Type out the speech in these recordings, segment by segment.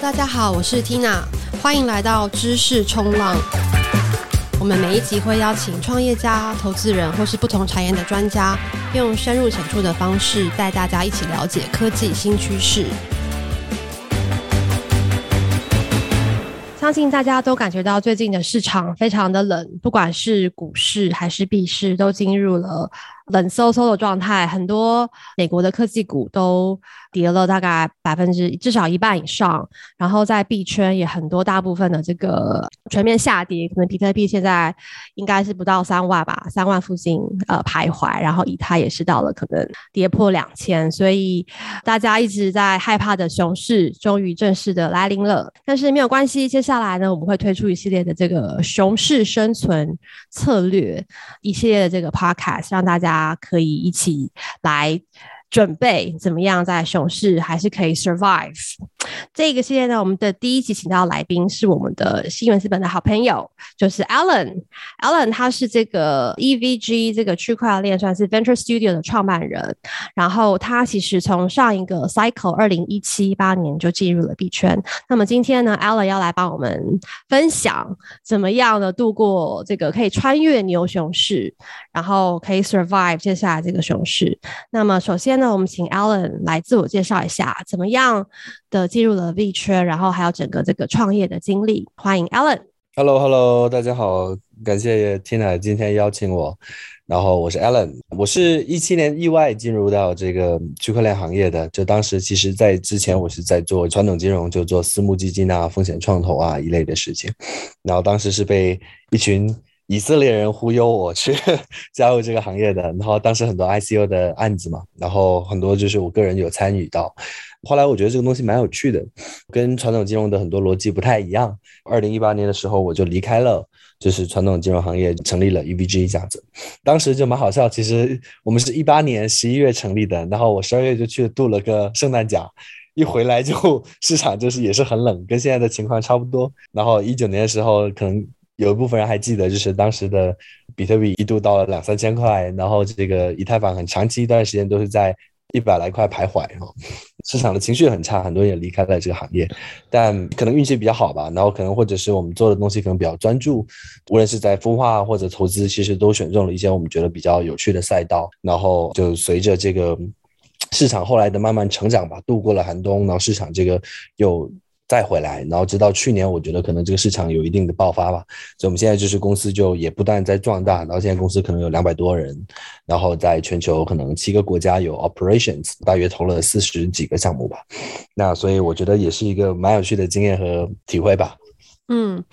大家好，我是 Tina，欢迎来到知识冲浪。我们每一集会邀请创业家、投资人或是不同产业的专家，用深入浅出的方式带大家一起了解科技新趋势。相信大家都感觉到最近的市场非常的冷，不管是股市还是币市，都进入了冷飕飕的状态。很多美国的科技股都跌了大概百分之至少一半以上，然后在币圈也很多，大部分的这个全面下跌，可能比特币现在应该是不到三万吧，三万附近呃徘徊，然后以太也是到了可能跌破两千，所以大家一直在害怕的熊市终于正式的来临了。但是没有关系，接下来呢，我们会推出一系列的这个熊市生存策略，一系列的这个 podcast，让大家啊可以一起来。准备怎么样在熊市还是可以 survive？这个系列呢，我们的第一集请到来宾是我们的新闻资本的好朋友，就是 Alan。Alan 他是这个 EVG 这个区块链算是 Venture Studio 的创办人，然后他其实从上一个 cycle 二零一七八年就进入了币圈。那么今天呢，Alan 要来帮我们分享怎么样的度过这个可以穿越牛熊市，然后可以 survive 接下来这个熊市。那么首先呢，那我们请 Alan 来自我介绍一下，怎么样的进入了 V 圈，然后还有整个这个创业的经历。欢迎 Alan。Hello，Hello，大家好，感谢 Tina 今天邀请我。然后我是 Alan，我是一七年意外进入到这个区块链行业的。就当时其实，在之前我是在做传统金融，就做私募基金啊、风险创投啊一类的事情。然后当时是被一群。以色列人忽悠我去 加入这个行业的，然后当时很多 ICO 的案子嘛，然后很多就是我个人有参与到。后来我觉得这个东西蛮有趣的，跟传统金融的很多逻辑不太一样。二零一八年的时候我就离开了，就是传统金融行业，成立了 EVG 这样子。当时就蛮好笑，其实我们是一八年十一月成立的，然后我十二月就去度了个圣诞假，一回来就 市场就是也是很冷，跟现在的情况差不多。然后一九年的时候可能。有一部分人还记得，就是当时的比特币一度到了两三千块，然后这个以太坊很长期一段时间都是在一百来块徘徊，哈，市场的情绪很差，很多人也离开了这个行业，但可能运气比较好吧，然后可能或者是我们做的东西可能比较专注，无论是在孵化或者投资，其实都选中了一些我们觉得比较有趣的赛道，然后就随着这个市场后来的慢慢成长吧，度过了寒冬，然后市场这个又。再回来，然后直到去年，我觉得可能这个市场有一定的爆发吧，所以我们现在就是公司就也不断在壮大，然后现在公司可能有两百多人，然后在全球可能七个国家有 operations，大约投了四十几个项目吧，那所以我觉得也是一个蛮有趣的经验和体会吧。嗯，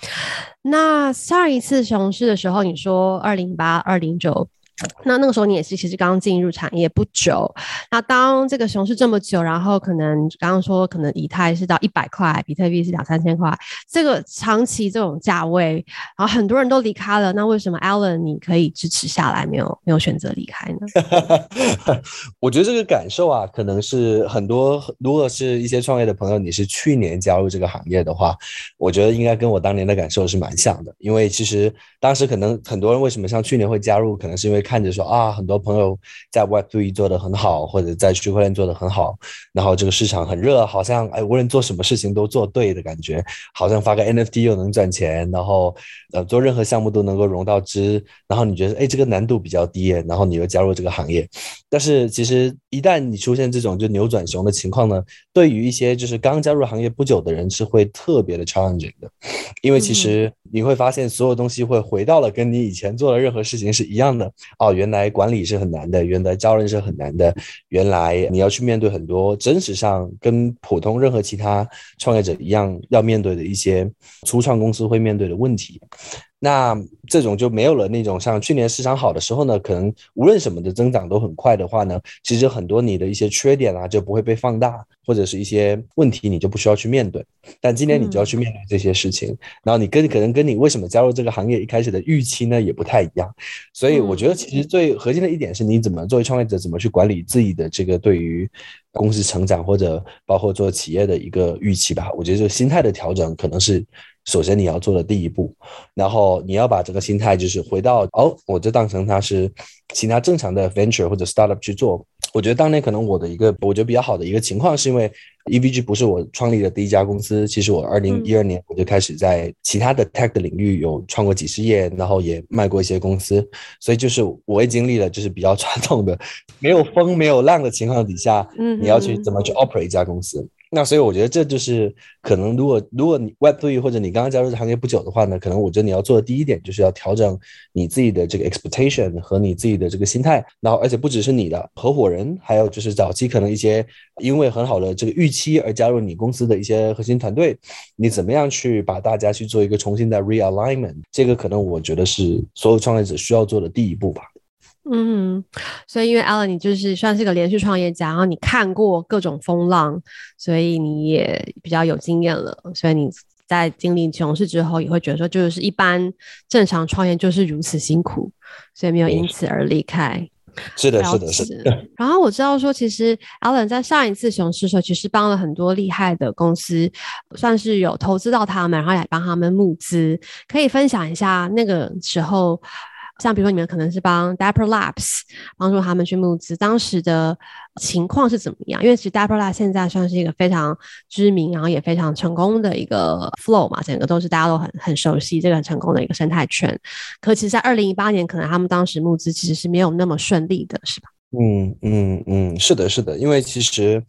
那上一次熊市的时候，你说二零八二零九。那那个时候你也是其实刚进入产业不久，那当这个熊市这么久，然后可能刚刚说可能以太是到一百块，比特币是两三千块，这个长期这种价位，然后很多人都离开了，那为什么 Alan 你可以支持下来，没有没有选择离开呢？我觉得这个感受啊，可能是很多，如果是一些创业的朋友，你是去年加入这个行业的话，我觉得应该跟我当年的感受是蛮像的，因为其实当时可能很多人为什么像去年会加入，可能是因为。看着说啊，很多朋友在 Web3 做得很好，或者在区块链做得很好，然后这个市场很热，好像哎，无论做什么事情都做对的感觉，好像发个 NFT 又能赚钱，然后呃做任何项目都能够融到资，然后你觉得哎这个难度比较低，然后你又加入这个行业，但是其实一旦你出现这种就扭转熊的情况呢，对于一些就是刚加入行业不久的人是会特别的 challenging 的，因为其实你会发现所有东西会回到了跟你以前做的任何事情是一样的。哦，原来管理是很难的，原来招人是很难的，原来你要去面对很多真实上跟普通任何其他创业者一样要面对的一些初创公司会面对的问题。那这种就没有了那种像去年市场好的时候呢，可能无论什么的增长都很快的话呢，其实很多你的一些缺点啊就不会被放大，或者是一些问题你就不需要去面对。但今年你就要去面对这些事情，嗯、然后你跟可能跟你为什么加入这个行业一开始的预期呢也不太一样。所以我觉得其实最核心的一点是你怎么作为创业者怎么去管理自己的这个对于公司成长或者包括做企业的一个预期吧。我觉得这个心态的调整可能是。首先你要做的第一步，然后你要把这个心态就是回到哦，我就当成它是其他正常的 venture 或者 startup 去做。我觉得当年可能我的一个我觉得比较好的一个情况，是因为 EVG 不是我创立的第一家公司，其实我二零一二年我就开始在其他的 tech 的领域有创过几十页，然后也卖过一些公司，所以就是我也经历了就是比较传统的，没有风没有浪的情况底下，嗯，你要去怎么去 operate 一家公司。那所以我觉得这就是可能，如果如果你 Web3 或者你刚刚加入这行业不久的话呢，可能我觉得你要做的第一点就是要调整你自己的这个 expectation 和你自己的这个心态，然后而且不只是你的合伙人，还有就是早期可能一些因为很好的这个预期而加入你公司的一些核心团队，你怎么样去把大家去做一个重新的 realignment，这个可能我觉得是所有创业者需要做的第一步吧。嗯，所以因为 Alan 你就是算是个连续创业家，然后你看过各种风浪，所以你也比较有经验了。所以你在经历熊市之后，也会觉得说，就是一般正常创业就是如此辛苦，所以没有因此而离开。是的，是的，是的。然后我知道说，其实 Alan 在上一次熊市的时候，其实帮了很多厉害的公司，算是有投资到他们，然后也帮他们募资。可以分享一下那个时候。像比如说，你们可能是帮 Dapper Labs 帮助他们去募资，当时的情况是怎么样？因为其实 Dapper Labs 现在算是一个非常知名，然后也非常成功的一个 flow 嘛，整个都是大家都很很熟悉这个很成功的一个生态圈。可其实，在二零一八年，可能他们当时募资其实是没有那么顺利的，是吧？嗯嗯嗯，是的，是的，因为其实。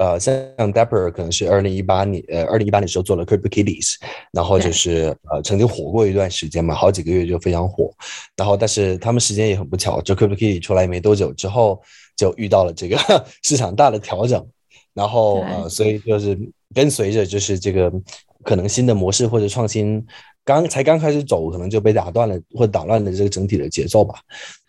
呃，像 Dapper 可能是二零一八年，呃，二零一八年的时候做了 CryptoKitties，然后就是呃曾经火过一段时间嘛，好几个月就非常火，然后但是他们时间也很不巧，就 CryptoKitties 出来没多久之后，就遇到了这个 市场大的调整，然后呃，所以就是跟随着就是这个可能新的模式或者创新刚才刚开始走，可能就被打断了或打乱了这个整体的节奏吧。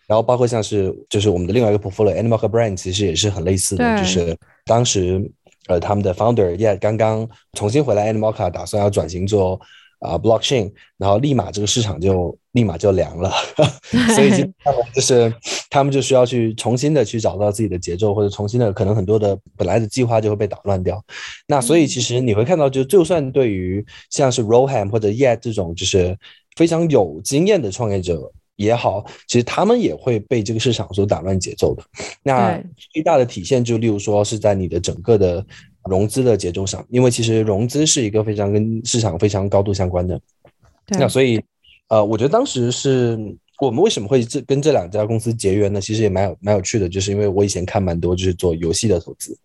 然后包括像是就是我们的另外一个 portfolio Animal 和 Brand 其实也是很类似的，就是当时呃他们的 founder 也刚刚重新回来 Animoca 打算要转型做啊、呃、blockchain，然后立马这个市场就立马就凉了，所以就他们就是他们就需要去重新的去找到自己的节奏，或者重新的可能很多的本来的计划就会被打乱掉。那所以其实你会看到，就就算对于像是 Roham 或者 Yet 这种就是非常有经验的创业者。也好，其实他们也会被这个市场所打乱节奏的。那最大的体现就例如说是在你的整个的融资的节奏上，因为其实融资是一个非常跟市场非常高度相关的。那所以，呃，我觉得当时是我们为什么会这跟这两家公司结缘呢？其实也蛮有蛮有趣的，就是因为我以前看蛮多就是做游戏的投资，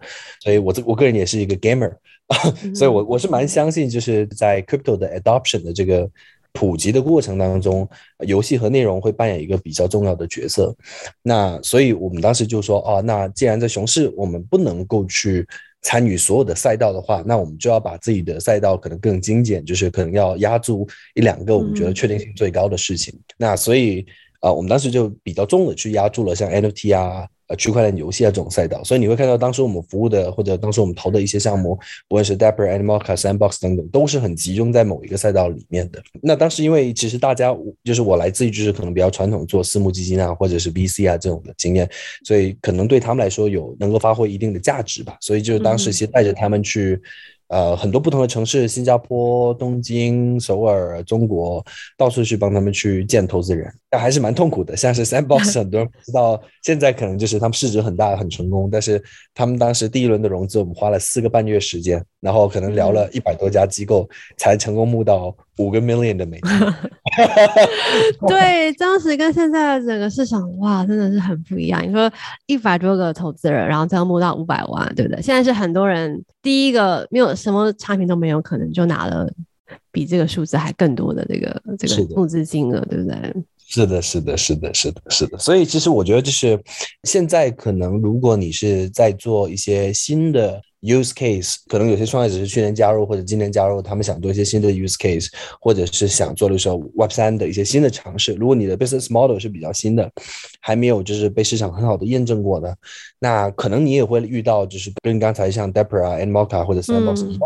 所以我这我个人也是一个 gamer，所以我我是蛮相信就是在 crypto 的 adoption 的这个。普及的过程当中，游戏和内容会扮演一个比较重要的角色。那所以我们当时就说，哦，那既然在熊市我们不能够去参与所有的赛道的话，那我们就要把自己的赛道可能更精简，就是可能要压住一两个我们觉得确定性最高的事情。嗯、那所以啊、呃，我们当时就比较重的去压住了像 NFT 啊。呃，区块链游戏啊，这种赛道，所以你会看到当时我们服务的或者当时我们投的一些项目，不论是 Dapper、Animoca、Sandbox 等等，都是很集中在某一个赛道里面的。那当时因为其实大家就是我来自于就是可能比较传统做私募基金啊，或者是 VC 啊这种的经验，所以可能对他们来说有能够发挥一定的价值吧。所以就是当时其实带着他们去。呃，很多不同的城市，新加坡、东京、首尔、中国，到处去帮他们去见投资人，但还是蛮痛苦的。像是 Sandbox，很多人不知道，现在可能就是他们市值很大，很成功，但是他们当时第一轮的融资，我们花了四个半月时间，然后可能聊了一百多家机构，才成功募到五个 million 的美金。对，当时跟现在的整个市场，哇，真的是很不一样。你说一百多个投资人，然后最后募到五百万，对不对？现在是很多人第一个没有什么产品都没有，可能就拿了比这个数字还更多的这个这个募资金额，对不对？是的，是的，是的，是的，是的。所以其实我觉得，就是现在可能，如果你是在做一些新的 use case，可能有些创业者是去年加入或者今年加入，他们想做一些新的 use case，或者是想做的时候 Web 三的一些新的尝试。如果你的 business model 是比较新的，还没有就是被市场很好的验证过的，那可能你也会遇到，就是跟刚才像 Depper 啊、Animoca 或者 Sandbox，、嗯、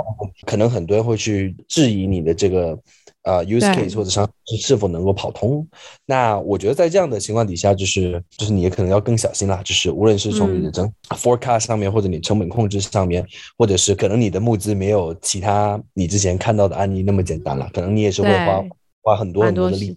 可能很多人会去质疑你的这个。呃，use case 或者商是否能够跑通？那我觉得在这样的情况底下，就是就是你也可能要更小心啦。就是无论是从你的整 forecast 上面，或者你成本控制上面，或者是可能你的募资没有其他你之前看到的案例那么简单了，可能你也是会花花很多很多的力。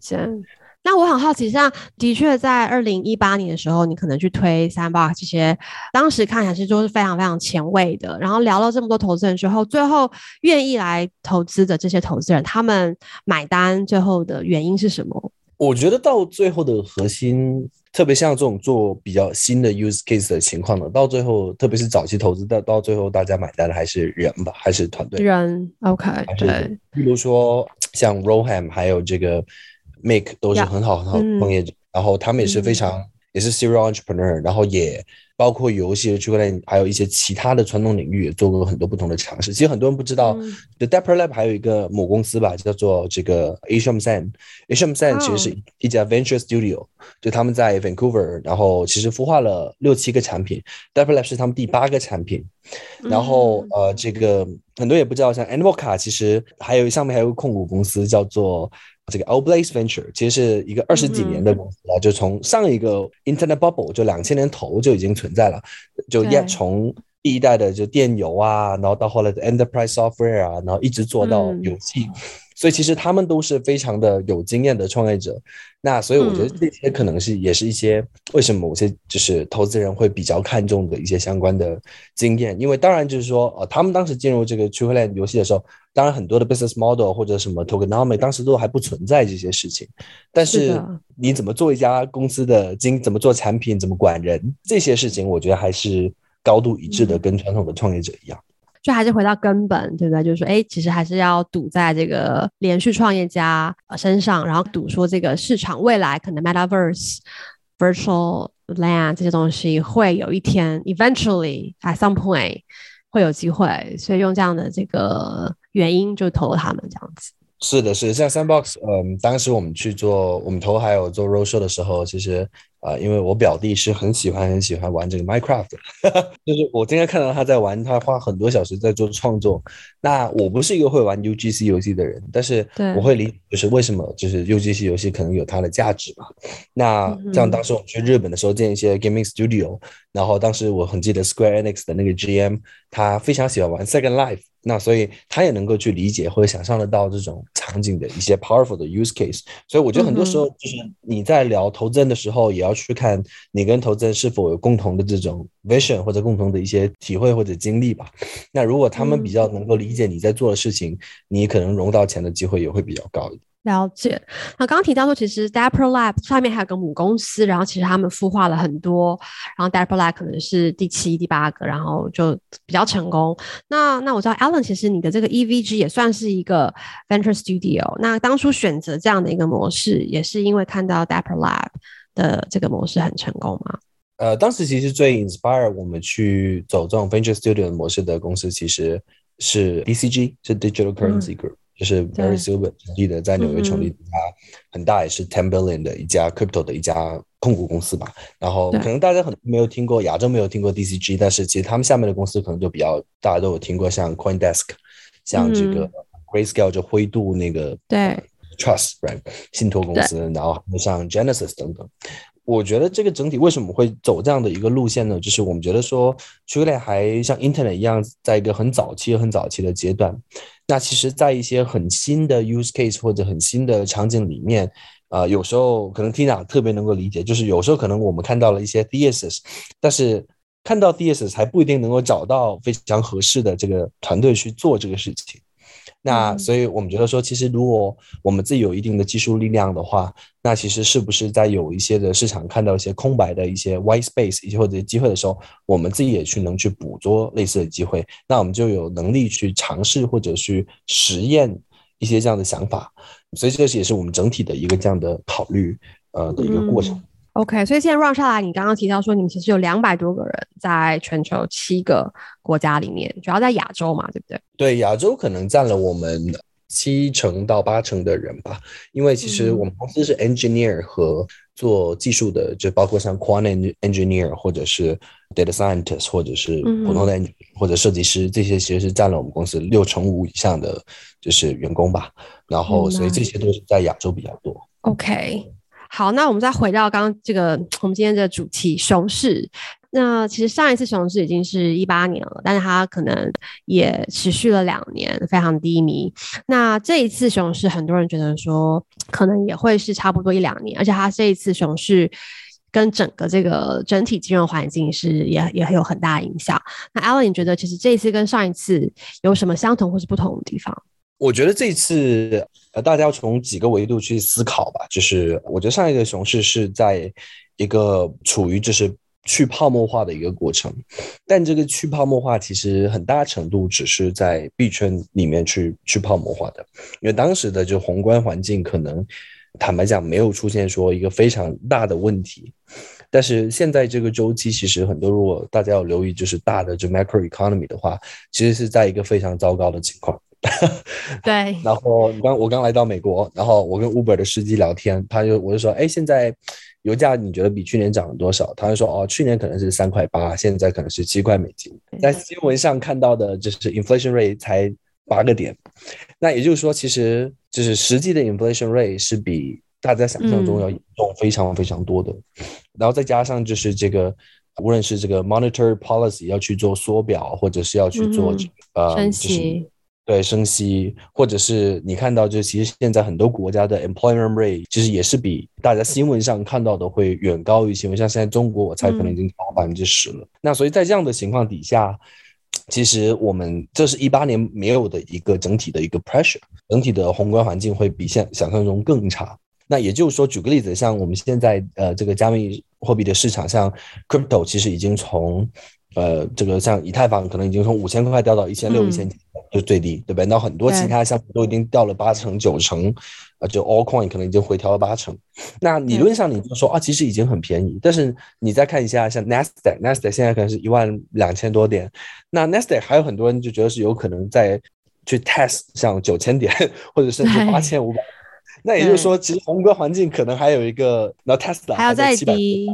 那我很好奇，像的确在二零一八年的时候，你可能去推 Sandbox 这些，当时看起来是就是非常非常前卫的。然后聊了这么多投资人之后，最后愿意来投资的这些投资人，他们买单最后的原因是什么？我觉得到最后的核心，特别像这种做比较新的 use case 的情况呢，到最后，特别是早期投资，到到最后大家买单的还是人吧，还是团队人？OK，对。比如说像 Roham 还有这个。Make 都是很好很好的创业者，嗯、然后他们也是非常、嗯、也是 serial entrepreneur，然后也包括游戏的区块链，还有一些其他的传统领域也做过很多不同的尝试。其实很多人不知道、嗯、，The Dapper Lab 还有一个母公司吧，叫做这个 San。Atrium San 其实是一家 venture studio，就他们在 Vancouver，然后其实孵化了六七个产品，Dapper Lab 是他们第八个产品。然后呃，这个很多也不知道，像 Animoca 其实还有上面还有个控股公司叫做。这个 Outblaze Venture 其实是一个二十几年的公司了，嗯、就从上一个 Internet Bubble 就两千年头就已经存在了，就也从第一代的就电邮啊，然后到后来的 Enterprise Software 啊，然后一直做到游戏。嗯所以其实他们都是非常的有经验的创业者，那所以我觉得这些可能是也是一些为什么某些就是投资人会比较看重的一些相关的经验，因为当然就是说，呃，他们当时进入这个区块链游戏的时候，当然很多的 business model 或者什么 tokenomics 当时都还不存在这些事情，但是你怎么做一家公司的经，怎么做产品，怎么管人，这些事情，我觉得还是高度一致的，跟传统的创业者一样。就还是回到根本，对不对？就是说，哎，其实还是要赌在这个连续创业家身上，然后赌说这个市场未来可能 Metaverse、Virtual Land 这些东西会有一天，eventually at some point 会有机会，所以用这样的这个原因就投了他们这样子。是的，是的，像 Sandbox，嗯，当时我们去做我们投还有做 roadshow 的时候，其实。啊、呃，因为我表弟是很喜欢很喜欢玩这个 Minecraft，就是我今天看到他在玩，他花很多小时在做创作。那我不是一个会玩 UGC 游戏的人，但是我会理解，就是为什么就是 UGC 游戏可能有它的价值嘛。那像当时我们去日本的时候，见一些 gaming studio，然后当时我很记得 Square Enix 的那个 GM，他非常喜欢玩 Second Life。那所以他也能够去理解或者想象得到这种场景的一些 powerful 的 use case，所以我觉得很多时候就是你在聊投资人的时候，也要去看你跟投资人是否有共同的这种 vision 或者共同的一些体会或者经历吧。那如果他们比较能够理解你在做的事情，你可能融到钱的机会也会比较高一点。了解。那刚刚提到说，其实 Dapper Lab 上面还有个母公司，然后其实他们孵化了很多，然后 Dapper Lab 可能是第七、第八个，然后就比较成功。那那我知道 Alan，其实你的这个 EVG 也算是一个 Venture Studio。那当初选择这样的一个模式，也是因为看到 Dapper Lab 的这个模式很成功吗？呃，当时其实最 inspire 我们去走这种 Venture Studio 模式的公司，其实是 DCG，是 Digital Currency Group。就是 Barry Silbert 成立的，在纽约成立一家很大，也是 ten billion 的一家 crypto 的一家控股公司吧。然后可能大家很没有听过，亚洲没有听过 DCG，但是其实他们下面的公司可能就比较大家都有听过，像 CoinDesk，像这个 Grayscale 就灰度那个对。Trust right 信托公司，然后像 Genesis 等等。我觉得这个整体为什么会走这样的一个路线呢？就是我们觉得说区块链还像 Internet 一样，在一个很早期、很早期的阶段。那其实，在一些很新的 use case 或者很新的场景里面，啊、有时候可能 Tina 特别能够理解，就是有时候可能我们看到了一些 thesis，但是看到 thesis 还不一定能够找到非常合适的这个团队去做这个事情。那所以我们觉得说，其实如果我们自己有一定的技术力量的话，那其实是不是在有一些的市场看到一些空白的一些 white space 一些或者机会的时候，我们自己也去能去捕捉类似的机会，那我们就有能力去尝试或者去实验一些这样的想法。所以这也是我们整体的一个这样的考虑呃的一个过程。OK，所以现在 run 下来，你刚刚提到说你们其实有两百多个人在全球七个国家里面，主要在亚洲嘛，对不对？对，亚洲可能占了我们七成到八成的人吧，因为其实我们公司是 engineer 和做技术的，嗯、就包括像 quant engineer 或者是 data scientist 或者是普通的或者设计师，这些其实是占了我们公司六成五以上的就是员工吧。然后，所以这些都是在亚洲比较多。OK。好，那我们再回到刚刚这个我们今天的主题熊市。那其实上一次熊市已经是一八年了，但是它可能也持续了两年，非常低迷。那这一次熊市，很多人觉得说可能也会是差不多一两年，而且它这一次熊市跟整个这个整体金融环境是也也很有很大影响。那 Alan，你觉得其实这一次跟上一次有什么相同或是不同的地方？我觉得这次呃，大家要从几个维度去思考吧。就是我觉得上一个熊市是在一个处于就是。去泡沫化的一个过程，但这个去泡沫化其实很大程度只是在币圈里面去去泡沫化的，因为当时的就宏观环境可能坦白讲没有出现说一个非常大的问题，但是现在这个周期其实很多，如果大家要留意就是大的就 macro economy 的话，其实是在一个非常糟糕的情况。对，然后刚我刚来到美国，然后我跟 Uber 的司机聊天，他就我就说，哎，现在。油价你觉得比去年涨了多少？他就说哦，去年可能是三块八，现在可能是七块美金。在新闻上看到的就是 inflation rate 才八个点，那也就是说，其实就是实际的 inflation rate 是比大家想象中要严重非常非常多的。嗯、然后再加上就是这个，无论是这个 monetary policy 要去做缩表，或者是要去做、嗯、呃，升息。对，升息，或者是你看到，就其实现在很多国家的 employment rate 其实也是比大家新闻上看到的会远高于新闻。像现在中国，我猜可能已经超百分之十了。嗯、那所以在这样的情况底下，其实我们这是一八年没有的一个整体的一个 pressure，整体的宏观环境会比现想象中更差。那也就是说，举个例子，像我们现在呃这个加密货币的市场，像 crypto，其实已经从呃这个像以太坊可能已经从五千块掉到一千六、一千七。就最低，对不对？那很多其他项目都已经掉了八成、九成，啊，就 Allcoin 可能已经回调了八成。那理论上你就说啊，其实已经很便宜。但是你再看一下，像 Nasdaq，Nasdaq 现在可能是一万两千多点。那 Nasdaq 还有很多人就觉得是有可能再去 test 像九千点，或者甚至八千五百。那也就是说，其实宏观环境可能还有一个，那 Tesla 还要再低。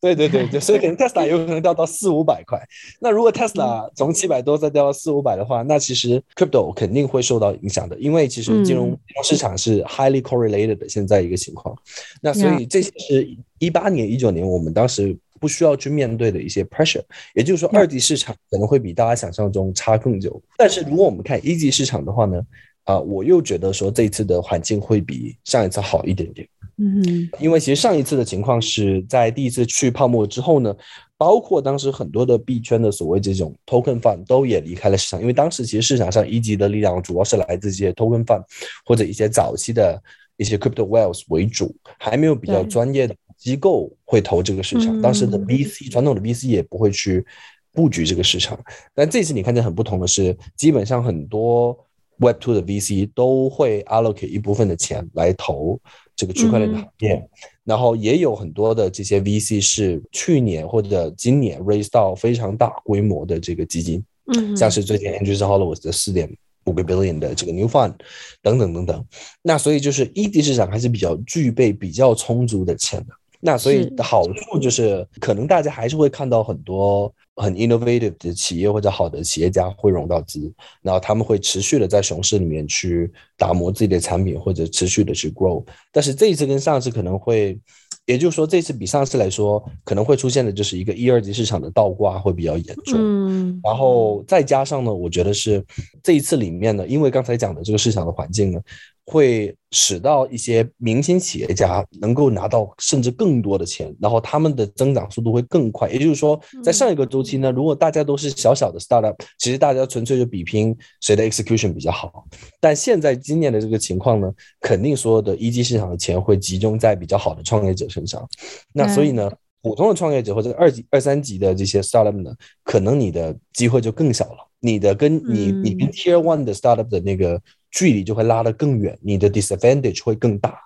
对对对对，所以可能 Tesla 有可能掉到四五百块。那如果 Tesla 从七百多再掉到四五百的话，那其实 Crypto 肯定会受到影响的，因为其实金融市场是 highly correlated 的现在一个情况。那所以这些是一八年、一九年我们当时不需要去面对的一些 pressure。也就是说，二级市场可能会比大家想象中差更久。但是如果我们看一级市场的话呢，啊，我又觉得说这一次的环境会比上一次好一点点。嗯，因为其实上一次的情况是在第一次去泡沫之后呢，包括当时很多的币圈的所谓这种 token fund 都也离开了市场，因为当时其实市场上一级的力量主要是来自这些 token fund 或者一些早期的一些 crypto whales 为主，还没有比较专业的机构会投这个市场。当时的 VC 传统的 VC 也不会去布局这个市场，但这次你看见很不同的是，基本上很多 Web Two 的 VC 都会 allocate 一部分的钱来投。这个区块链的行业，嗯、然后也有很多的这些 VC 是去年或者今年 raise 到非常大规模的这个基金，嗯，像是最近 Andreessen Horowitz 的四点五个 billion 的这个 new fund 等等等等，那所以就是一级市场还是比较具备比较充足的钱的，那所以的好处就是可能大家还是会看到很多。很 innovative 的企业或者好的企业家会融到资，然后他们会持续的在熊市里面去打磨自己的产品，或者持续的去 grow。但是这一次跟上次可能会，也就是说这次比上次来说可能会出现的就是一个一二级市场的倒挂会比较严重。嗯，然后再加上呢，我觉得是这一次里面呢，因为刚才讲的这个市场的环境呢。会使到一些明星企业家能够拿到甚至更多的钱，然后他们的增长速度会更快。也就是说，在上一个周期呢，如果大家都是小小的 startup，其实大家纯粹就比拼谁的 execution 比较好。但现在今年的这个情况呢，肯定所有的一级市场的钱会集中在比较好的创业者身上。那所以呢，普通的创业者或者二级、二三级的这些 startup 呢，可能你的机会就更小了。你的跟你你跟 Tier One 的 startup 的那个。距离就会拉得更远，你的 disadvantage 会更大，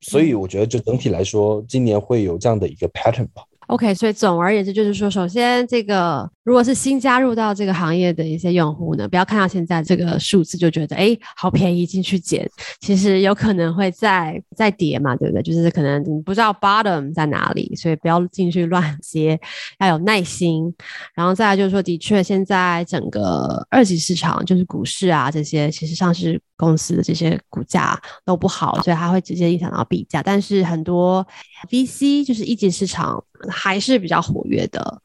所以我觉得就整体来说，今年会有这样的一个 pattern 吧。OK，所以总而言之，就是说，首先这个如果是新加入到这个行业的一些用户呢，不要看到现在这个数字就觉得哎，好便宜进去捡，其实有可能会再再跌嘛，对不对？就是可能你不知道 bottom 在哪里，所以不要进去乱接，要有耐心。然后再来就是说，的确现在整个二级市场，就是股市啊这些，其实上市公司的这些股价都不好，所以它会直接影响到币价。但是很多 VC 就是一级市场。还是比较活跃的，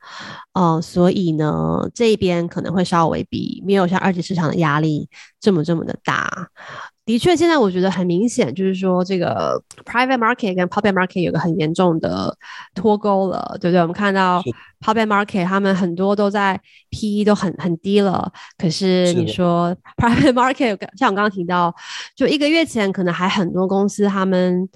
呃，所以呢，这边可能会稍微比没有像二级市场的压力这么这么的大。的确，现在我觉得很明显，就是说这个 private market 跟 public market 有个很严重的脱钩了，对不对？我们看到 public market 他们很多都在 PE 都很很低了，可是你说 private market 像我刚刚提到，就一个月前可能还很多公司他们。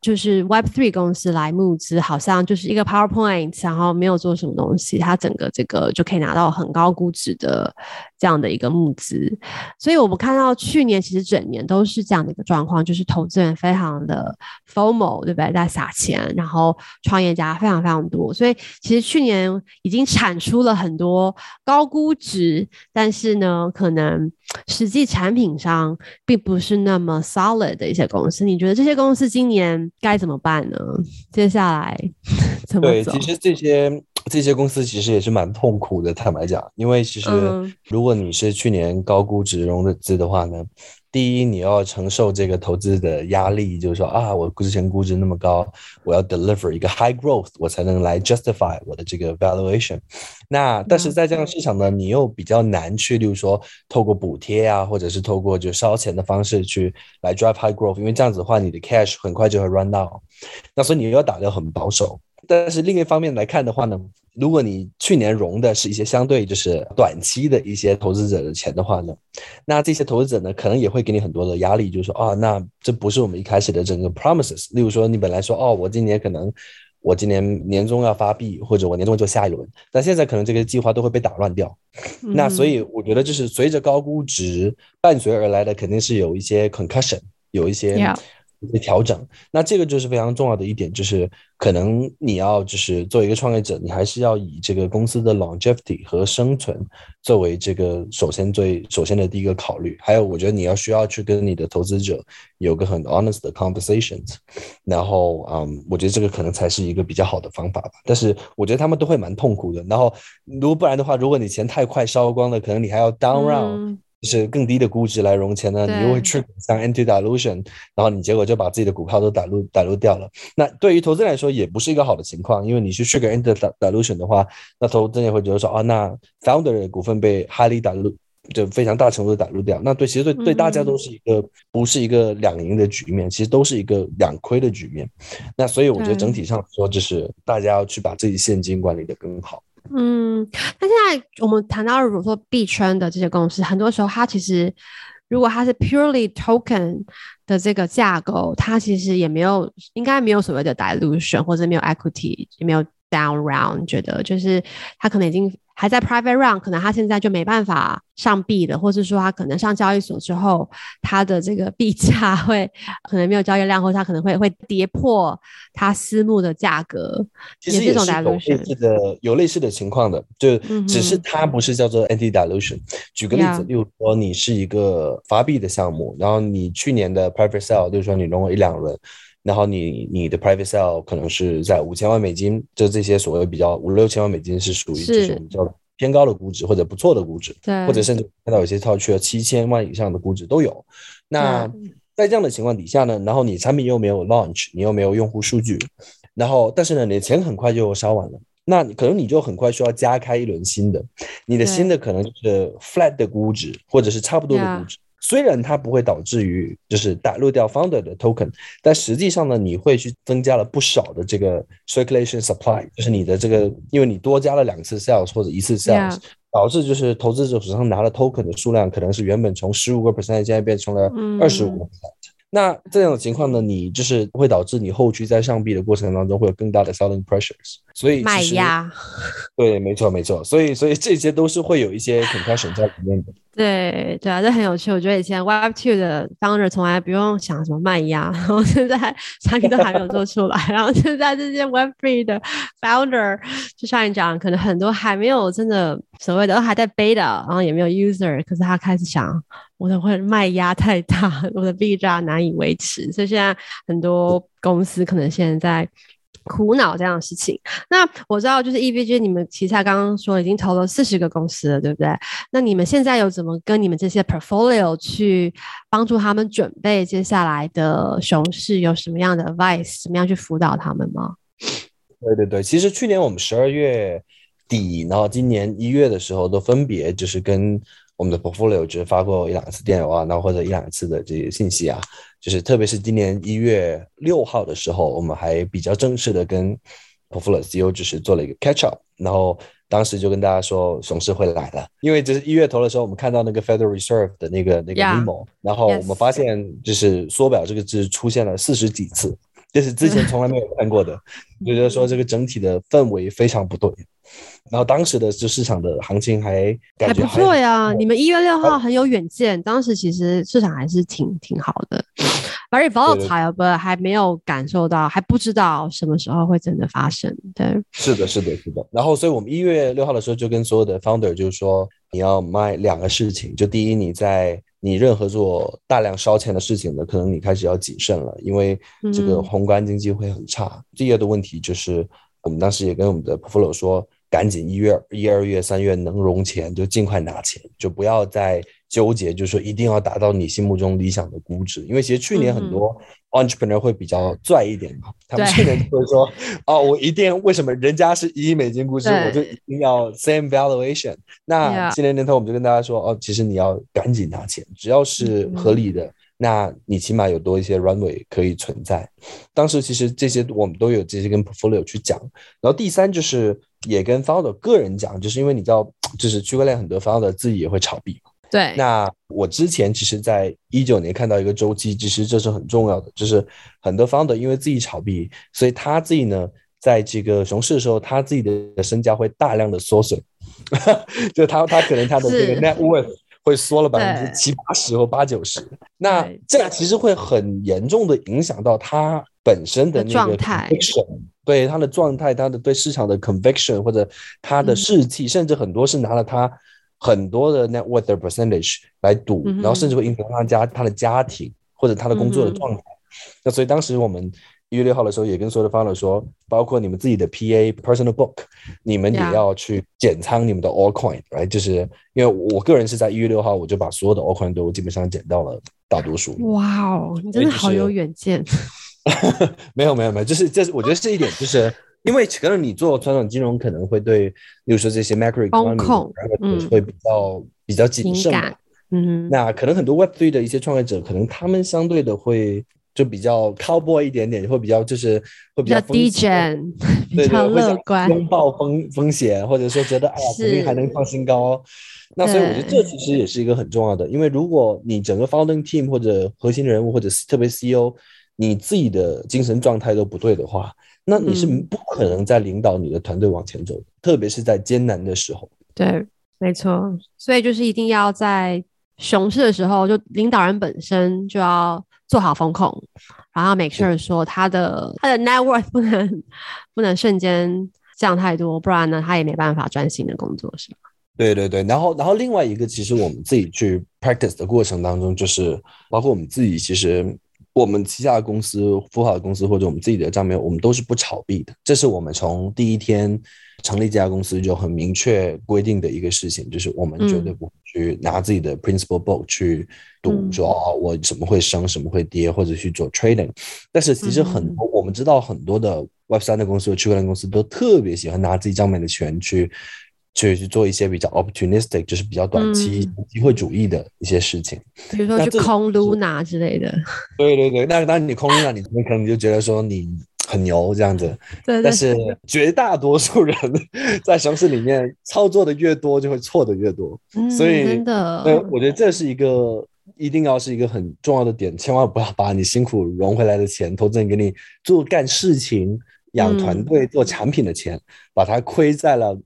就是 Web Three 公司来募资，好像就是一个 PowerPoint，然后没有做什么东西，它整个这个就可以拿到很高估值的这样的一个募资。所以我们看到去年其实整年都是这样的一个状况，就是投资人非常的 FOMO，对不对？在撒钱，然后创业家非常非常多，所以其实去年已经产出了很多高估值，但是呢，可能实际产品上并不是那么 solid 的一些公司。你觉得这些公司今年该怎么办呢？接下来 怎么走？对，其实这些这些公司其实也是蛮痛苦的，坦白讲，因为其实如果你是去年高估值融的资的话呢。嗯第一，你要承受这个投资的压力，就是说啊，我之前估值那么高，我要 deliver 一个 high growth，我才能来 justify 我的这个 valuation。那但是在这样的市场呢，你又比较难去，例如说透过补贴啊，或者是透过就烧钱的方式去来 drive high growth，因为这样子的话，你的 cash 很快就会 run out。那所以你又要打得很保守。但是另一方面来看的话呢，如果你去年融的是一些相对就是短期的一些投资者的钱的话呢，那这些投资者呢可能也会给你很多的压力，就是说啊，那这不是我们一开始的整个 promises。例如说你本来说哦，我今年可能我今年年终要发币，或者我年终就下一轮，但现在可能这个计划都会被打乱掉。嗯、那所以我觉得就是随着高估值伴随而来的肯定是有一些 concussion，有一些。Yeah. 一些调整，那这个就是非常重要的一点，就是可能你要就是做一个创业者，你还是要以这个公司的 longevity 和生存作为这个首先最首先的第一个考虑。还有，我觉得你要需要去跟你的投资者有个很 honest 的 conversations，然后嗯，我觉得这个可能才是一个比较好的方法吧。但是我觉得他们都会蛮痛苦的。然后如果不然的话，如果你钱太快烧光了，可能你还要 down round。就是更低的估值来融钱呢，你又会 trigger 像 anti-dilution，然后你结果就把自己的股票都打入打入掉了。那对于投资人来说也不是一个好的情况，因为你去 trigger anti-dilution 的话，那投资人也会觉得说啊，那 founder 的股份被 highly dilute，就非常大程度的打入掉。那对，其实对对大家都是一个不是一个两赢的局面，其实都是一个两亏的局面。那所以我觉得整体上说，就是大家要去把自己现金管理的更好。嗯，那现在我们谈到如果说币圈的这些公司，很多时候它其实如果它是 purely token 的这个架构，它其实也没有应该没有所谓的 dilution 或者没有 equity，也没有 down round，觉得就是他可能已经。还在 private round，可能他现在就没办法上币了，或是说他可能上交易所之后，他的这个币价会可能没有交易量，或者他可能会会跌破他私募的价格。其实也是有类似的，有类似的情况的，就只是它不是叫做 anti dilution。举个例子，例如说你是一个发币的项目，然后你去年的 private sale，就是说你融了一两轮。然后你你的 private sale 可能是在五千万美金，就这些所谓比较五六千万美金是属于就是我们叫偏高的估值或者不错的估值，对，或者甚至看到有些套去了七千万以上的估值都有。那在这样的情况底下呢，然后你产品又没有 launch，你又没有用户数据，然后但是呢，你的钱很快就烧完了，那可能你就很快需要加开一轮新的，你的新的可能就是 flat 的估值或者是差不多的估值。虽然它不会导致于就是打入掉 founder 的 token，但实际上呢，你会去增加了不少的这个 circulation supply，就是你的这个，因为你多加了两次 sales 或者一次 sales，导致就是投资者手上拿了 token 的数量可能是原本从十五个 percent 现在变成了二十五个 percent。那这样的情况呢，你就是会导致你后续在上币的过程当中会有更大的 selling pressures，所以卖压，对，没错没错，所以所以这些都是会有一些 concussion 在里面的。对对啊，这很有趣。我觉得以前 Web Two 的 founder 从来不用想什么卖压，然后现在产品都还没有做出来，然后现在这些 Web Three 的 founder 就像你讲，可能很多还没有真的所谓的都还在 beta，然后也没有 user，可是他开始想，我的会卖压太大，我的币价难以维持，所以现在很多公司可能现在在。苦恼这样的事情。那我知道，就是 EVG，你们旗下刚刚说已经投了四十个公司了，对不对？那你们现在有怎么跟你们这些 portfolio 去帮助他们准备接下来的熊市？有什么样的 advice？怎么样去辅导他们吗？对对对，其实去年我们十二月底，然后今年一月的时候，都分别就是跟。我们的 portfolio 就是发过一两次电邮啊，然后或者一两次的这些信息啊，就是特别是今年一月六号的时候，我们还比较正式的跟 portfolio CEO 就是做了一个 catch up，然后当时就跟大家说熊市会来了，因为就是一月头的时候，我们看到那个 Federal Reserve 的那个那个 memo，然后我们发现就是缩表这个字出现了四十几次，这是之前从来没有看过的，就觉得说这个整体的氛围非常不对。然后当时的就市场的行情还还，还不错呀，你们一月六号很有远见，当时其实市场还是挺挺好的，而且 volatile 不还没有感受到，还不知道什么时候会真的发生。对，是的，是的，是的。然后，所以我们一月六号的时候就跟所有的 founder 就是说，你要卖两个事情，就第一，你在你任何做大量烧钱的事情呢，可能你开始要谨慎了，因为这个宏观经济会很差。嗯、第二的问题就是，我们当时也跟我们的 portfolio 说。赶紧一月、一二月、三月能融钱就尽快拿钱，就不要再纠结，就是说一定要达到你心目中理想的估值。因为其实去年很多 entrepreneur 会比较拽一点嘛，嗯、他们去年就会说：“哦，我一定为什么人家是一亿美金估值，我就一定要 same valuation。”那今年年头我们就跟大家说：“哦，其实你要赶紧拿钱，只要是合理的。嗯”那你起码有多一些 runway 可以存在。当时其实这些我们都有这些跟 portfolio 去讲。然后第三就是也跟 founder 个人讲，就是因为你知道，就是区块链很多 founder 自己也会炒币。对。那我之前其实，在一九年看到一个周期，其实这是很重要的，就是很多 founder 因为自己炒币，所以他自己呢，在这个熊市的时候，他自己的身家会大量的缩水，就他他可能他的这个 net worth。会缩了百分之七八十或八九十，那这其实会很严重的影响到他本身的那个 conviction，对他的状态，他的对市场的 conviction 或者他的士气，嗯、甚至很多是拿了他很多的 net worth percentage 来赌，嗯、然后甚至会影响他家他的家庭或者他的工作的状态。嗯、那所以当时我们。一月六号的时候，也跟所有的 founder 说，包括你们自己的 PA personal book，你们也要去减仓你们的 all coin，right？就是因为我个人是在一月六号，我就把所有的 all coin 都基本上减到了大多数。哇哦，你真的好有远见！没有没有没有，就是这是我觉得是一点，就是 因为可能你做传统金融可能会对，比如说这些 macroeconomic 嗯，会比较比较谨慎。嗯，那可能很多 Web Three 的一些创业者，可能他们相对的会。就比较 cowboy 一点点，会比较就是会比较低沉，比较乐观，拥抱风风险，或者说觉得哎呀，肯定还能创新高。那所以我觉得这其实也是一个很重要的，因为如果你整个 founding team 或者核心人物或者特别 CEO，你自己的精神状态都不对的话，那你是不可能在领导你的团队往前走，嗯、特别是在艰难的时候。对，没错。所以就是一定要在熊市的时候，就领导人本身就要。做好风控，然后 make sure 说他的他的 net worth 不能 不能瞬间降太多，不然呢，他也没办法专心的工作，是吗？对对对，然后然后另外一个，其实我们自己去 practice 的过程当中，就是包括我们自己，其实我们旗下的公司、孵化的公司或者我们自己的账面，我们都是不炒币的，这是我们从第一天。成立这家公司就很明确规定的一个事情，就是我们绝对不会去拿自己的 principal book 去赌，说哦，我什么会升，什么会跌，或者去做 trading。但是其实很多我们知道，很多的 Web 三的公司和区块链公司都特别喜欢拿自己账面的钱去去去做一些比较 opportunistic，就是比较短期机会主义的一些事情，比如说去空 Luna 之类的。对对对，那当你空 Luna，你可能就觉得说你。很牛这样子，对但是绝大多数人在熊市里面操作的越多，就会错的越多。嗯、所以，真的，我觉得这是一个一定要是一个很重要的点，千万不要把你辛苦融回来的钱，投资人给你做干事情、养团队、做产品的钱，嗯、把它亏在了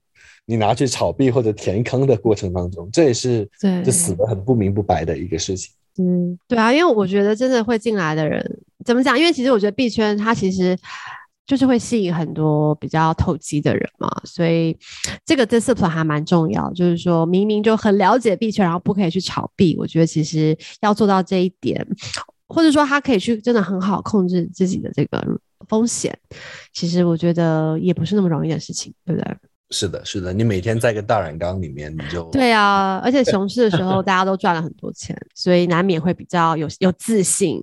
你拿去炒币或者填坑的过程当中，这也是对就死得很不明不白的一个事情。嗯，对啊，因为我觉得真的会进来的人怎么讲？因为其实我觉得币圈它其实。就是会吸引很多比较投机的人嘛，所以这个 discipline 还蛮重要。就是说明明就很了解币圈，然后不可以去炒币。我觉得其实要做到这一点，或者说他可以去真的很好控制自己的这个风险，其实我觉得也不是那么容易的事情，对不对？是的，是的，你每天在一个大染缸里面，你就对啊。而且熊市的时候，大家都赚了很多钱，所以难免会比较有有自信。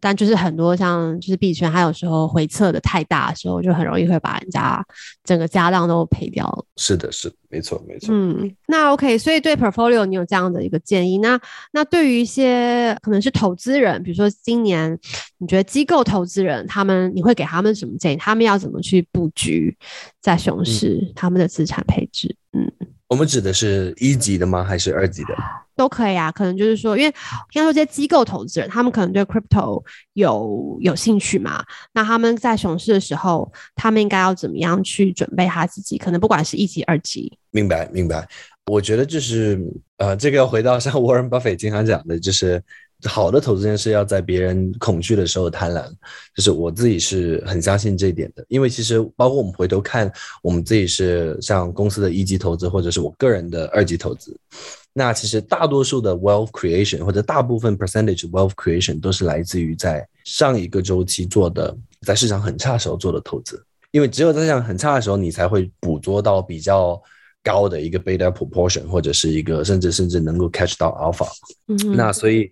但就是很多像就是币圈，它有时候回撤的太大的时候，就很容易会把人家整个家当都赔掉了。是的，是的，没错，没错。嗯，那 OK，所以对 portfolio 你有这样的一个建议。那那对于一些可能是投资人，比如说今年你觉得机构投资人他们，你会给他们什么建议？他们要怎么去布局在熊市，嗯、他们的资产配置？嗯。我们指的是一级的吗？还是二级的？都可以啊。可能就是说，因为应该说这些机构投资人，他们可能对 crypto 有有兴趣嘛。那他们在熊市的时候，他们应该要怎么样去准备他自己？可能不管是一级、二级。明白，明白。我觉得就是呃，这个要回到像 Warren Buffett 经常讲的，就是。好的投资人是要在别人恐惧的时候贪婪，就是我自己是很相信这一点的。因为其实包括我们回头看，我们自己是像公司的一级投资，或者是我个人的二级投资，那其实大多数的 wealth creation 或者大部分 percentage wealth creation 都是来自于在上一个周期做的，在市场很差的时候做的投资。因为只有在市场很差的时候，你才会捕捉到比较高的一个 beta proportion，或者是一个甚至甚至能够 catch 到 alpha。嗯，那所以。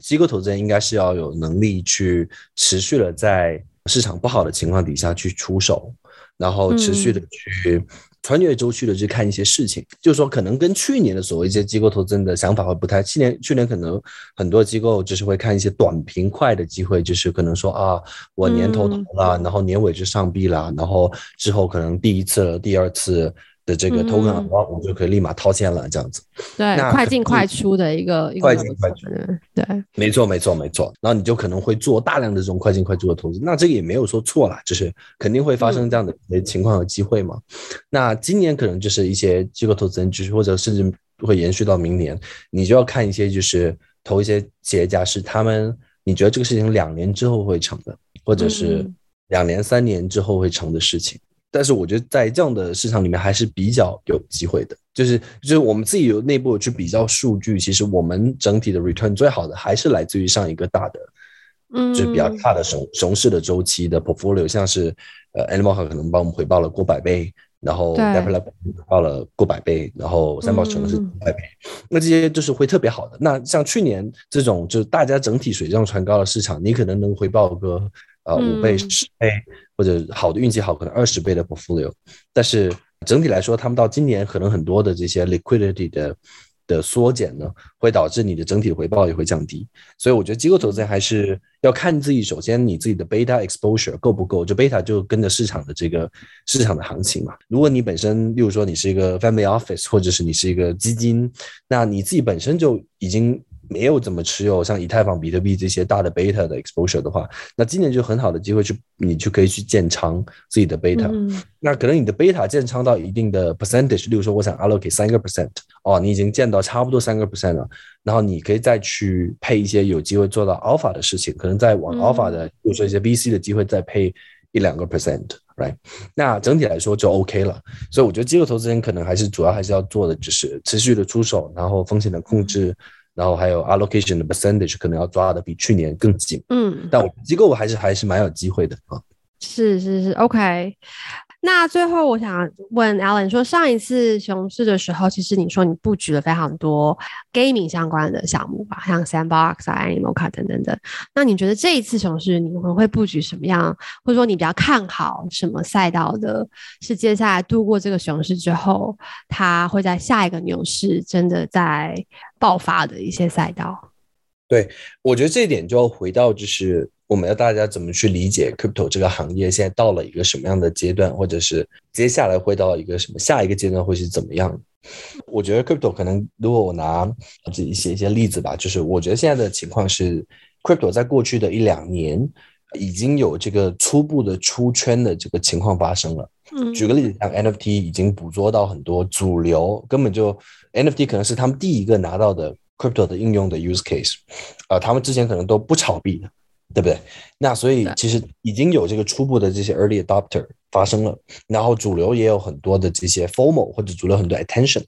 机构投资人应该是要有能力去持续的在市场不好的情况底下去出手，然后持续的去穿越周期的去看一些事情。嗯、就是说，可能跟去年的所谓一些机构投资人的想法会不太。去年去年可能很多机构就是会看一些短平快的机会，就是可能说啊，我年头投了，然后年尾就上币了，然后之后可能第一次了，第二次。的这个 token，我就可以立马套现了，这样子。对，快进快出的一个快进快出。对，没错，没错，没错。然后你就可能会做大量的这种快进快出的投资，那这个也没有说错啦，就是肯定会发生这样的情况和机会嘛。那今年可能就是一些机构投资人，就是或者甚至会延续到明年，你就要看一些就是投一些企业家是他们，你觉得这个事情两年之后会成的，或者是两年三年之后会成的事情。但是我觉得在这样的市场里面还是比较有机会的，就是就是我们自己有内部去比较数据，其实我们整体的 return 最好的还是来自于上一个大的，嗯，就是比较大的熊熊市的周期的 portfolio，像是呃 Animal 可能帮我们回报了过百倍，然后 d e v e l o p 回报了过百倍，然后三宝城是百倍，那这些就是会特别好的。那像去年这种就是大家整体水涨船高的市场，你可能能回报个。呃，五倍、十倍，或者好的运气好，可能二十倍的 portfolio。但是整体来说，他们到今年可能很多的这些 liquidity 的的缩减呢，会导致你的整体回报也会降低。所以我觉得机构投资还是要看自己，首先你自己的 beta exposure 够不够，就 beta 就跟着市场的这个市场的行情嘛。如果你本身，例如说你是一个 family office，或者是你是一个基金，那你自己本身就已经。没有怎么持有像以太坊、比特币这些大的 beta 的 exposure 的话，那今年就很好的机会去，你就可以去建仓自己的 beta。嗯。那可能你的 beta 建仓到一定的 percentage，例如说我想 allocate 三个 percent，哦，你已经建到差不多三个 percent 了，然后你可以再去配一些有机会做到 alpha 的事情，可能再往 alpha 的，比如说一些 VC 的机会再配一两个 percent，right？那整体来说就 OK 了。所以我觉得机构投资人可能还是主要还是要做的就是持续的出手，然后风险的控制。然后还有 allocation 的 percentage 可能要抓的比去年更紧，嗯，但我机构还是还是蛮有机会的啊。是是是，OK。那最后我想问 Alan 说，上一次熊市的时候，其实你说你布局了非常多 gaming 相关的项目吧，像 Sandbox 啊、Animoca 等等等。那你觉得这一次熊市你们会布局什么样，或者说你比较看好什么赛道的？是接下来度过这个熊市之后，它会在下一个牛市真的在爆发的一些赛道？对，我觉得这一点就要回到就是。我们要大家怎么去理解 crypto 这个行业现在到了一个什么样的阶段，或者是接下来会到一个什么下一个阶段会是怎么样？我觉得 crypto 可能，如果我拿自己写一些例子吧，就是我觉得现在的情况是，crypto 在过去的一两年已经有这个初步的出圈的这个情况发生了。嗯，举个例子，像 NFT 已经捕捉到很多主流，根本就 NFT 可能是他们第一个拿到的 crypto 的应用的 use case，啊、呃，他们之前可能都不炒币的，对不对？那所以其实已经有这个初步的这些 early adopter。发生了，然后主流也有很多的这些 formal 或者主流很多 attention，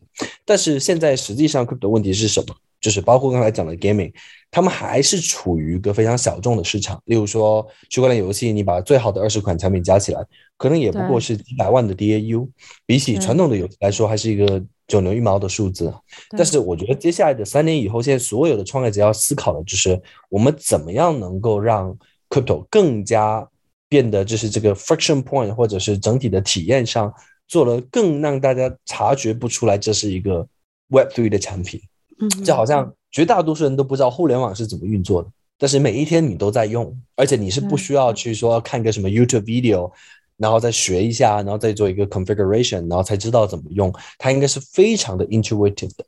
但是现在实际上 crypto 的问题是什么？就是包括刚才讲的 gaming，他们还是处于一个非常小众的市场。例如说区块链游戏，你把最好的二十款产品加起来，可能也不过是几百万的 DAU，比起传统的游戏来说，还是一个九牛一毛的数字。但是我觉得接下来的三年以后，现在所有的创业者要思考的就是，我们怎么样能够让 crypto 更加。变得就是这个 friction point，或者是整体的体验上做了更让大家察觉不出来这是一个 Web3 的产品。嗯，就好像绝大多数人都不知道互联网是怎么运作的，但是每一天你都在用，而且你是不需要去说看个什么 YouTube video，然后再学一下，然后再做一个 configuration，然后才知道怎么用，它应该是非常的 intuitive 的。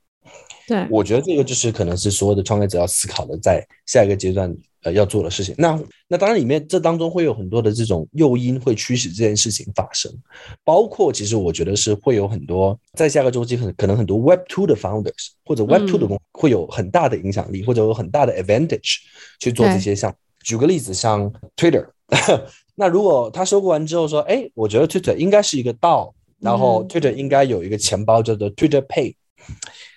对，我觉得这个就是可能是所有的创业者要思考的，在下一个阶段。呃，要做的事情，那那当然里面这当中会有很多的这种诱因会驱使这件事情发生，包括其实我觉得是会有很多在下个周期很可能很多 Web Two 的 Founders 或者 Web Two 的公会有很大的影响力，或者有很大的 advantage 去做这些项目。举个例子，像 Twitter，那如果他收购完之后说，哎，我觉得 Twitter 应该是一个 DAO，然后 Twitter 应该有一个钱包叫做 Twitter Pay。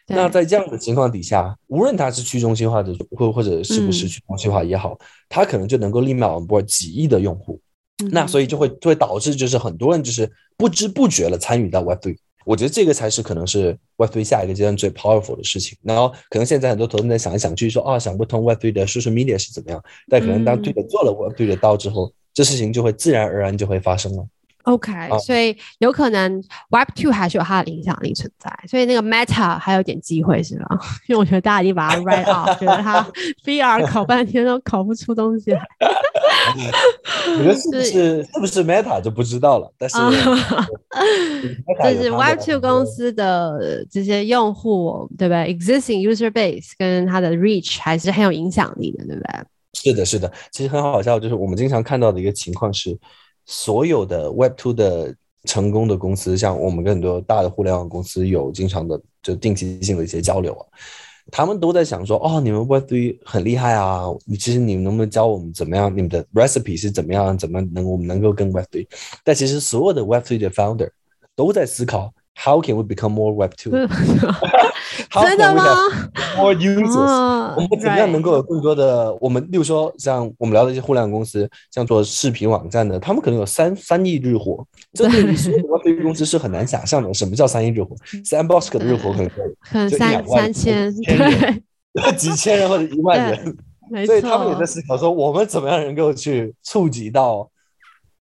那在这样的情况底下，无论它是去中心化的，或或者是不是去中心化也好，嗯、它可能就能够立马 onboard 几亿的用户。嗯、那所以就会就会导致就是很多人就是不知不觉的参与到 Web3。我觉得这个才是可能是 Web3 下一个阶段最 powerful 的事情。然后可能现在很多投资人想来想去说啊、哦，想不通 Web3 的 social media 是怎么样。但可能当 Twitter 做了 Web3 的道之后，嗯、这事情就会自然而然就会发生了。OK，所以有可能 Web Two 还是有它的影响力存在，所以那个 Meta 还有点机会是吧？因为我觉得大家已经把它 write off，觉得它 VR 考半天都考不出东西来。我觉得是不是是，是不是 Meta 就不知道了，但是 就是 Web Two 公司的这些用户，对不对？Existing user base 跟它的 reach 还是很有影响力的，对不对？是的，是的，其实很好笑，就是我们经常看到的一个情况是。所有的 Web Two 的成功的公司，像我们跟很多大的互联网公司有经常的就定期性的一些交流啊，他们都在想说，哦，你们 Web Three 很厉害啊，其实你们能不能教我们怎么样，你们的 recipe 是怎么样，怎么能我们能够跟 Web Three？但其实所有的 Web Three 的 founder 都在思考。How can we become more Web Two？真的吗？More users，我们怎么样能够有更多的我们？例如说，像我们聊的一些互联网公司，像做视频网站的，他们可能有三三亿日活，这对于所有的 Web Three 公司是很难想象的。什么叫三亿日活？Sandbox 的日活可能可能三三千，对，几千人或者一万人，所以他们也在思考说，我们怎么样能够去触及到。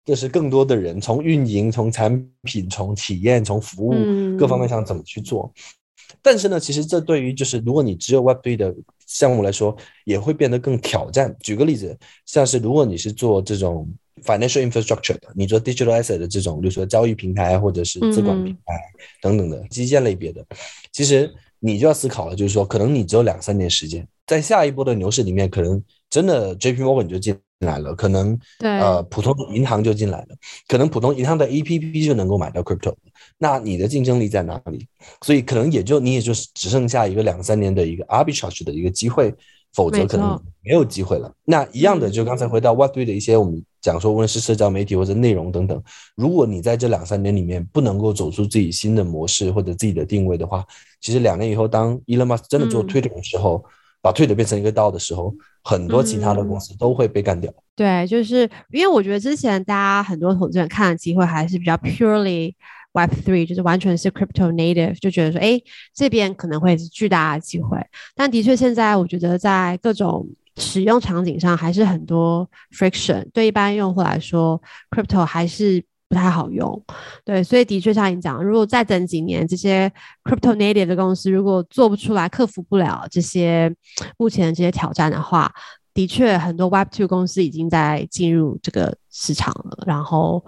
就是更多的人从运营、从产品、从体验、从服务各方面上怎么去做？嗯、但是呢，其实这对于就是如果你只有 Web3 的项目来说，也会变得更挑战。举个例子，像是如果你是做这种 financial infrastructure 的，你做 digital asset 的这种，比如说交易平台或者是资管平台等等的基建类别的，嗯、其实你就要思考了，就是说可能你只有两三年时间，在下一波的牛市里面，可能真的 JP Morgan 就进。来了，可能对呃普通银行就进来了，可能普通银行的 APP 就能够买到 crypto，那你的竞争力在哪里？所以可能也就你也就只剩下一个两三年的一个 arbitrage 的一个机会，否则可能没有机会了。那一样的，就刚才回到 Web3 的一些我们讲说，无论是社交媒体或者内容等等，如果你在这两三年里面不能够走出自己新的模式或者自己的定位的话，其实两年以后，当 Elon Musk 真的做 Twitter 的时候，嗯把 Twitter 变成一个 DAO 的时候，很多其他的公司都会被干掉。嗯、对，就是因为我觉得之前大家很多投资人看的机会还是比较 purely Web Three，就是完全是 Crypto Native，就觉得说，哎，这边可能会是巨大的机会。但的确，现在我觉得在各种使用场景上还是很多 friction。对一般用户来说，Crypto 还是。不太好用，对，所以的确像你讲，如果再等几年，这些 crypto native 的公司如果做不出来，克服不了这些目前的这些挑战的话，的确很多 Web two 公司已经在进入这个市场了，然后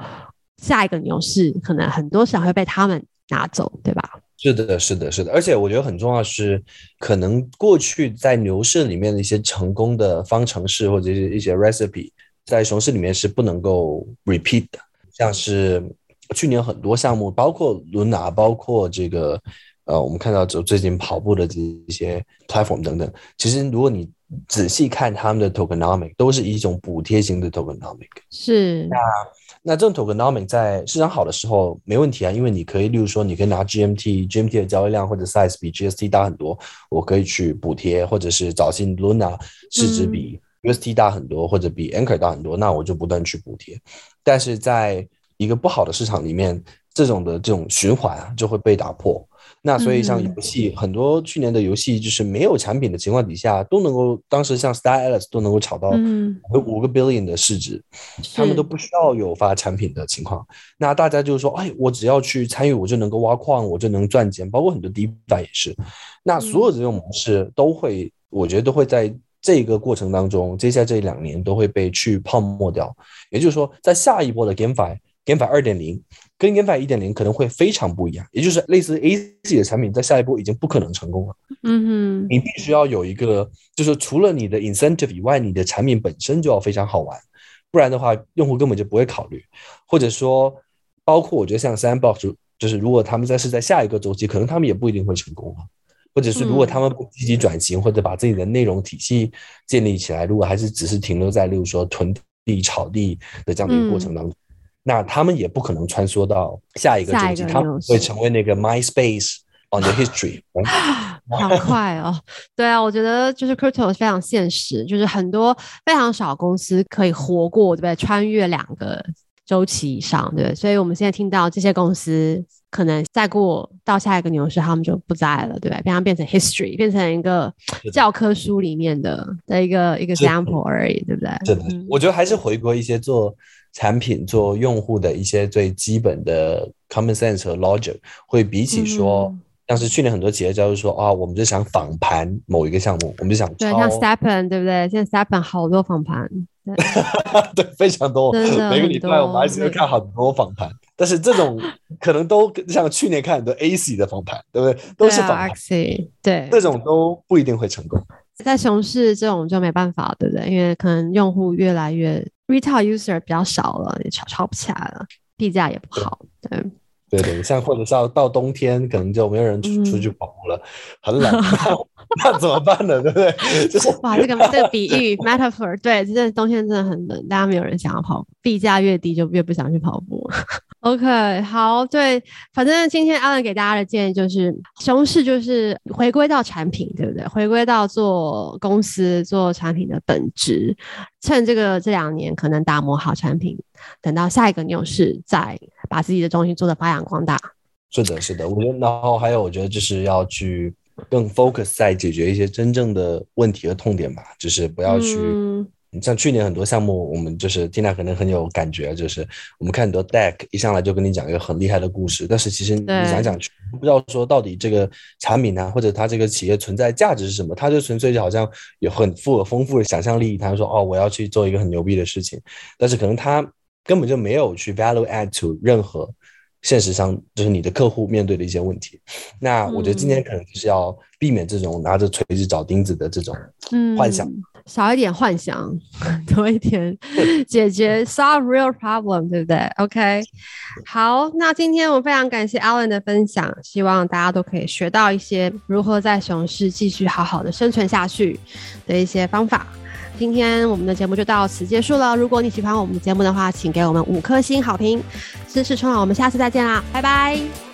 下一个牛市可能很多市场会被他们拿走，对吧？是的，是的，是的，而且我觉得很重要是，可能过去在牛市里面的一些成功的方程式或者是一些 recipe，在熊市里面是不能够 repeat 的。像是去年很多项目，包括 Luna，包括这个呃，我们看到就最近跑步的这一些 platform 等等，其实如果你仔细看他们的 tokenomic，都是一种补贴型的 tokenomic。是。那那这种 tokenomic 在市场好的时候没问题啊，因为你可以，例如说，你可以拿 GMT，GMT 的交易量或者 size 比 GST 大很多，我可以去补贴，或者是早期 Luna 市值比 UST 大很多，嗯、或者比 Anchor 大很多，那我就不断去补贴。但是在一个不好的市场里面，这种的这种循环啊就会被打破。那所以像游戏，嗯、很多去年的游戏就是没有产品的情况底下，都能够当时像 Star Atlas 都能够炒到五个 billion 的市值，嗯、他们都不需要有发产品的情况。那大家就是说，哎，我只要去参与，我就能够挖矿，我就能赚钱。包括很多 DeFi 也是。那所有这种模式都会，嗯、我觉得都会在这个过程当中，接下来这两年都会被去泡沫掉。也就是说，在下一波的 GameFi，GameFi 二点零。跟 GameFi 一点零可能会非常不一样，也就是类似 AZ 的产品，在下一波已经不可能成功了。嗯哼，你必须要有一个，就是除了你的 incentive 以外，你的产品本身就要非常好玩，不然的话，用户根本就不会考虑。或者说，包括我觉得像 Sandbox，就是如果他们在是在下一个周期，可能他们也不一定会成功。或者是如果他们不积极转型，或者把自己的内容体系建立起来，如果还是只是停留在例如说囤地、炒地的这样的一个过程当中。嗯那他们也不可能穿梭到下一个周期，他们会成为那个 MySpace on the history。好快哦！对啊，我觉得就是 Crypto 非常现实，就是很多非常少公司可以活过，对不对？穿越两个周期以上，对。所以我们现在听到这些公司，可能再过到下一个牛市，他们就不在了，对不对？变成变成 history，变成一个教科书里面的的一个一个 example 而已，对不对？真的，我觉得还是回归一些做。产品做用户的一些最基本的 common sense 和 logic，会比起说，像是去年很多企业家就说啊，我们就想访盘某一个项目，我们就想对，像 Stepen 对不对？现在 Stepen 好多仿盘，对，非常多，每个礼拜我们还是会看很多访盘，但是这种可能都像去年看很多 AC 的仿盘，对不对？都是仿盘，对，这种都不一定会成功。在熊市这种就没办法，对不对？因为可能用户越来越。Retail user 比较少了，也炒炒不起来了，币价也不好。对对对，像或者是到到冬天，可能就没有人出、嗯、出去跑步了，很冷，那怎么办呢？对不对？就是哇，这个这个比喻 metaphor，对，真的冬天真的很冷，大家没有人想要跑步，币价越低就越不想去跑步。OK，好，对，反正今天 Allen 给大家的建议就是，熊市就是回归到产品，对不对？回归到做公司做产品的本质，趁这个这两年可能打磨好产品，等到下一个牛市再把自己的东西做的发扬光大。是的，是的，我觉得，然后还有，我觉得就是要去更 focus 在解决一些真正的问题和痛点吧，就是不要去。嗯像去年很多项目，我们就是 Tina 可能很有感觉，就是我们看很多 Deck 一上来就跟你讲一个很厉害的故事，但是其实你想想去，不知道说到底这个产品呢、啊，或者它这个企业存在价值是什么，他就纯粹就好像有很富丰富的想象力，他说哦，我要去做一个很牛逼的事情，但是可能他根本就没有去 value add to 任何现实上就是你的客户面对的一些问题。那我觉得今天可能就是要避免这种拿着锤子找钉子的这种幻想。嗯少一点幻想，多一点解决 solve real problem，对不对？OK，好，那今天我非常感谢 Allen 的分享，希望大家都可以学到一些如何在熊市继续好好的生存下去的一些方法。今天我们的节目就到此结束了。如果你喜欢我们的节目的话，请给我们五颗星好评，支持春晚，我们下次再见啦，拜拜。